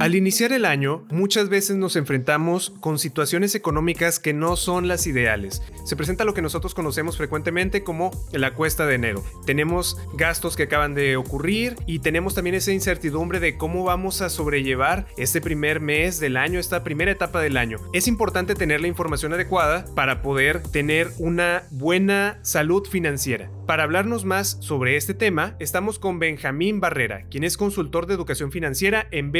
Al iniciar el año, muchas veces nos enfrentamos con situaciones económicas que no son las ideales. Se presenta lo que nosotros conocemos frecuentemente como la cuesta de enero. Tenemos gastos que acaban de ocurrir y tenemos también esa incertidumbre de cómo vamos a sobrellevar este primer mes del año, esta primera etapa del año. Es importante tener la información adecuada para poder tener una buena salud financiera. Para hablarnos más sobre este tema, estamos con Benjamín Barrera, quien es consultor de educación financiera en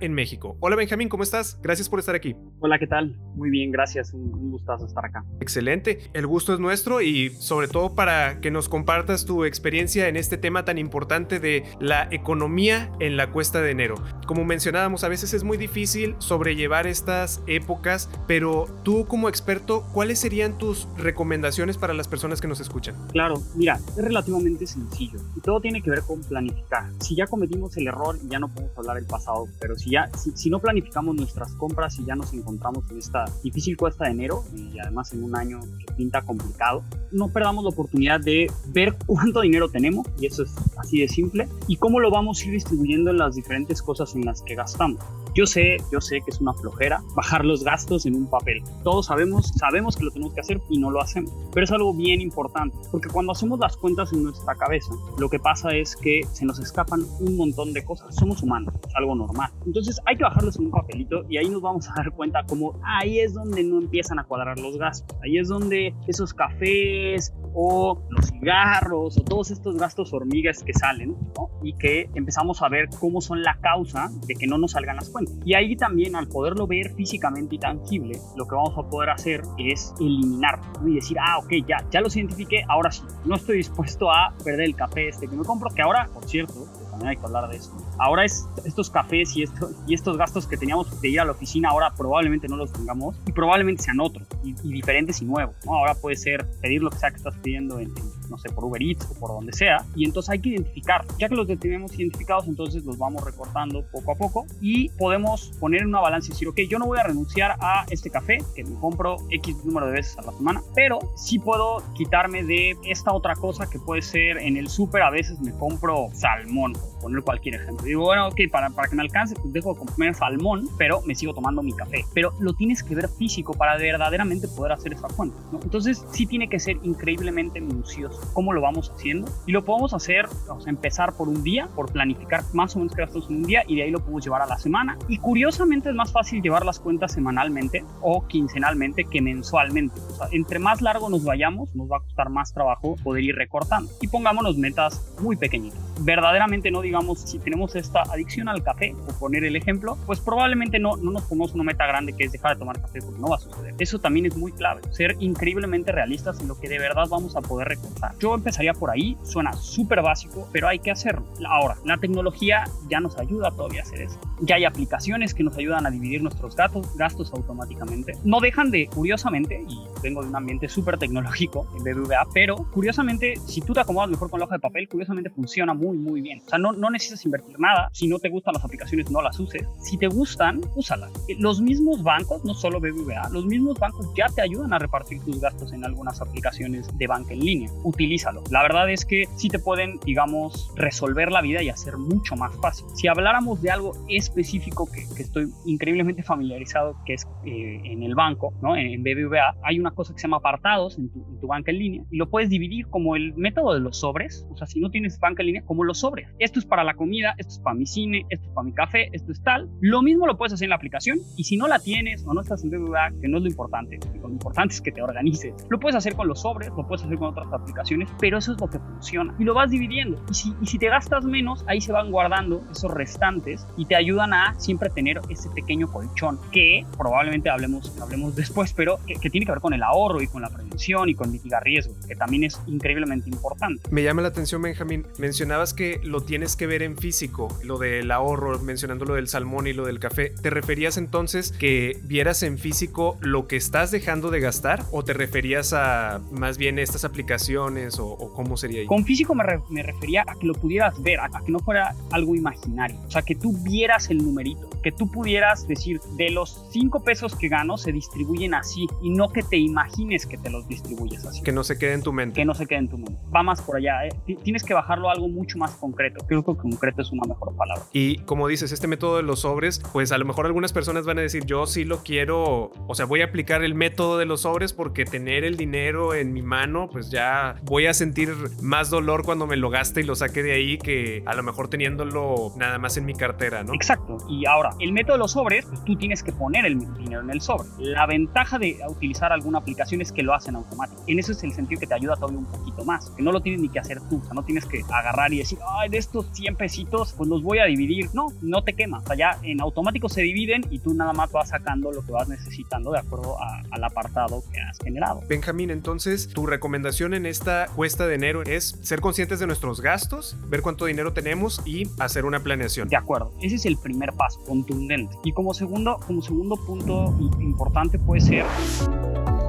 En México. Hola Benjamín, ¿cómo estás? Gracias por estar aquí. Hola, ¿qué tal? Muy bien, gracias. Un, gustazo estar acá. Excelente. El gusto es nuestro y sobre todo para que nos compartas tu experiencia en este tema tan importante de la economía en la cuesta de enero. Como mencionábamos, a veces es muy difícil sobrellevar estas épocas, pero tú como experto, ¿cuáles serían tus recomendaciones para las personas que nos escuchan? Claro, mira, es relativamente sencillo y todo tiene que ver con planificar. Si ya cometimos el error ya no podemos hablar del pasado, pero si ya, si, no planificamos nuestras compras y ya nos encontramos en esta difícil cuesta de enero y además en un año que pinta complicado, no perdamos la oportunidad de ver cuánto dinero tenemos y eso es así de simple y cómo lo vamos a ir distribuyendo en las diferentes cosas en las que gastamos. Yo sé, yo sé que es una flojera bajar los gastos en un papel. Todos sabemos, sabemos que lo tenemos que hacer y no lo hacemos. Pero es algo bien importante, porque cuando hacemos las cuentas en nuestra cabeza, lo que pasa es que se nos escapan un montón de cosas. Somos humanos, es algo normal. Entonces hay que bajarlos en un papelito y ahí nos vamos a dar cuenta como ahí es donde no empiezan a cuadrar los gastos. Ahí es donde esos cafés o los cigarros o todos estos gastos hormigas que salen y que empezamos a ver cómo son la causa de que no nos salgan las cuentas. Y ahí también, al poderlo ver físicamente y tangible, lo que vamos a poder hacer es eliminar y decir, ah, ok, ya, ya los identifiqué, ahora sí, no estoy dispuesto a perder el café este que me compro, que ahora, por cierto, también hay que hablar de eso. Ahora es, estos cafés y, esto, y estos gastos que teníamos de ir a la oficina, ahora probablemente no los tengamos y probablemente sean otros y, diferentes y nuevos. ¿no? Ahora puede ser pedir lo que sea que estás pidiendo en, no sé, por Uber Eats o por donde sea. Y entonces hay que identificar. Ya que los tenemos identificados, entonces los vamos recortando poco a poco y podemos poner en una balanza y decir, ok, yo no voy a renunciar a este café que me compro X número de veces a la semana, pero sí puedo quitarme de esta otra cosa que puede ser en el súper a veces me compro salmón poner cualquier ejemplo. Digo, bueno, ok, para, para que me alcance, pues dejo de comer salmón, pero me sigo tomando mi café. Pero lo tienes que ver físico para verdaderamente poder hacer esa cuenta, ¿no? Entonces, sí tiene que ser increíblemente minucioso cómo lo vamos haciendo. Y lo podemos hacer, vamos a empezar por un día, por planificar más o menos qué gastos en un día, y de ahí lo podemos llevar a la semana. Y curiosamente es más fácil llevar las cuentas semanalmente o quincenalmente que mensualmente. O sea, entre más largo nos vayamos, nos va a costar más trabajo poder ir recortando. Y pongámonos metas muy pequeñitas. Verdaderamente no digo digamos, si tenemos esta adicción al café, por poner el ejemplo, pues probablemente no, no nos pongamos una meta grande que es dejar de tomar café porque no va a suceder. Eso también es muy clave, ser increíblemente realistas en lo que de verdad vamos a poder recortar. Yo empezaría por ahí, suena súper básico, pero hay que hacerlo. Ahora, la tecnología ya nos ayuda todavía a hacer eso. Ya hay aplicaciones que nos ayudan a dividir nuestros gastos, gastos automáticamente. No dejan de, curiosamente, y vengo de un ambiente súper tecnológico en BBVA, pero curiosamente, si tú te acomodas mejor con la hoja de papel, curiosamente funciona muy, muy bien. O sea, no, no necesitas invertir nada. Si no te gustan las aplicaciones, no las uses. Si te gustan, úsalas. Eh, los mismos bancos, no solo BBVA, los mismos bancos ya te ayudan a repartir tus gastos en algunas aplicaciones de banca en línea. Utilízalo. La verdad es que sí te pueden, digamos, resolver la vida y hacer mucho más fácil. Si habláramos de algo específico que, estoy increíblemente familiarizado, que es eh, en el banco, ¿no? En, BBVA, hay una cosa que se llama apartados en tu, en tu banca en línea y lo puedes dividir como el método de los sobres. O sea, si no tienes banca en línea, como los sobres. Esto es para la comida, esto es para mi cine, esto es para mi café, esto es tal. Lo mismo lo puedes hacer en la aplicación y si no la tienes o no estás en BBVA, que no es lo importante, lo importante es que te organices. Lo puedes hacer con los sobres, lo puedes hacer con otras aplicaciones, pero eso es lo que funciona y lo vas dividiendo. Y si, y si te gastas menos, ahí se van guardando esos restantes y te ayudan a siempre tener ese pequeño colchón que probablemente hablemos, hablemos después, pero que, que tiene que ver con el ahorro y con la prevención y con mitigar riesgos, que también es increíblemente importante. Me llama la atención, Benjamín, mencionaba comentabas que lo tienes que ver en físico, lo del ahorro, mencionando lo del salmón y lo del café. ¿Te referías entonces que vieras en físico lo que estás dejando de gastar o te referías a más bien estas aplicaciones o, cómo sería ahí? Con físico me, refería a que lo pudieras ver, a, que no fuera algo imaginario, o sea, que tú vieras el numerito, que tú pudieras decir, de los 5 pesos que gano se distribuyen así y no que te imagines que te los distribuyes así. Que no se quede en tu mente. Que no se quede en tu mente. Va más por allá, ¿eh? tienes que bajarlo a algo mucho más concreto. Que concreto es una mejor palabra. Y como dices, este método de los sobres, pues a lo mejor algunas personas van a decir, yo sí lo quiero, o sea, voy a aplicar el método de los sobres porque tener el dinero en mi mano, pues ya voy a sentir más dolor cuando me lo gaste y lo saque de ahí que a lo mejor teniéndolo nada más en mi cartera, ¿no? Exacto. Y ahora, el método de los sobres, pues tú tienes que poner el dinero en el sobre. La ventaja de utilizar alguna aplicación es que lo hacen automático. En eso es el sentido que te ayuda todavía un poquito más, que no lo tienes ni que hacer tú, o sea, no tienes que agarrar y decir, ay, de estos 100 pesitos, pues los voy a dividir. No, no te quema. O sea, ya en automático se dividen y tú nada más vas sacando lo que vas necesitando de acuerdo al apartado que has generado. Benjamín, entonces, tu recomendación en esta cuesta de enero es ser conscientes de nuestros gastos, ver cuánto dinero tenemos y hacer una planeación. De acuerdo. Ese es el primer paso, contundente. Y como segundo, como segundo punto importante puede ser...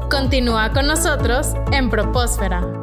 Continúa con nosotros en Propósfera.